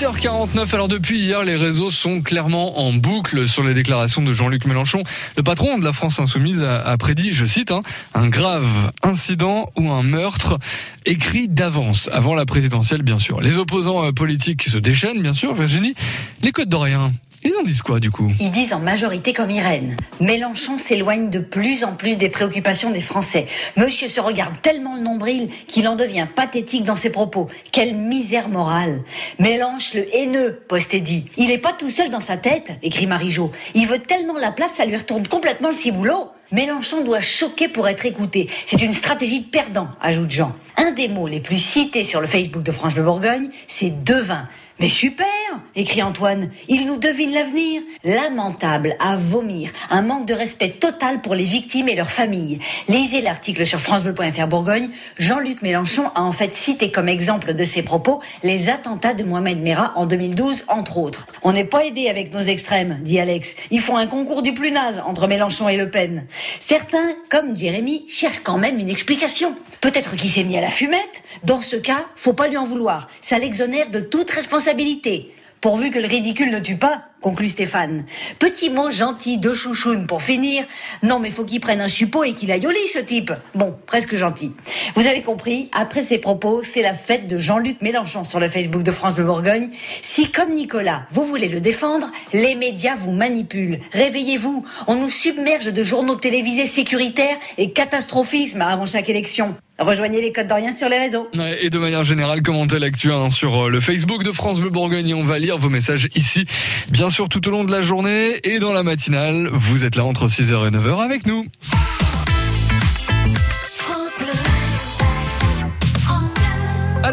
8h49. Alors depuis hier, les réseaux sont clairement en boucle sur les déclarations de Jean-Luc Mélenchon. Le patron de la France Insoumise a, prédit, je cite, hein, un grave incident ou un meurtre écrit d'avance, avant la présidentielle bien sûr. Les opposants euh, politiques se déchaînent bien sûr, Virginie. Les Côtes d'Orient, ils en disent quoi du coup? Ils disent en majorité comme Irène. Mélenchon s'éloigne de plus en plus des préoccupations des Français. Monsieur se regarde tellement le nombril qu'il en devient pathétique dans ses propos. Quelle misère morale. Mélenche le haineux, posté dit. Il n'est pas tout seul dans sa tête, écrit Marie-Jo. Il veut tellement la place, ça lui retourne complètement le ciboulot. Mélenchon doit choquer pour être écouté. C'est une stratégie de perdant, ajoute Jean. Un des mots les plus cités sur le Facebook de France Le Bourgogne, c'est devin. Mais super écrit Antoine. Il nous devine l'avenir. Lamentable, à vomir. Un manque de respect total pour les victimes et leurs familles. Lisez l'article sur francebleu.fr Bourgogne. Jean-Luc Mélenchon a en fait cité comme exemple de ses propos les attentats de Mohamed Merah en 2012, entre autres. On n'est pas aidé avec nos extrêmes, dit Alex. Ils font un concours du plus naze entre Mélenchon et Le Pen. Certains, comme Jérémy, cherchent quand même une explication. Peut-être qu'il s'est mis à la fumette. Dans ce cas, faut pas lui en vouloir. Ça l'exonère de toute responsabilité. Pourvu que le ridicule ne tue pas, conclut Stéphane. Petit mot gentil de chouchoune pour finir. Non, mais faut qu'il prenne un suppôt et qu'il aille au lit, ce type. Bon, presque gentil. Vous avez compris, après ces propos, c'est la fête de Jean-Luc Mélenchon sur le Facebook de France de Bourgogne. Si, comme Nicolas, vous voulez le défendre, les médias vous manipulent. Réveillez-vous. On nous submerge de journaux télévisés sécuritaires et catastrophisme avant chaque élection. Rejoignez les codes d'Orient sur les réseaux. Et de manière générale, commentez l'actu hein, sur euh, le Facebook de France Bleu Bourgogne et on va lire vos messages ici, bien sûr tout au long de la journée et dans la matinale. Vous êtes là entre 6h et 9h avec nous.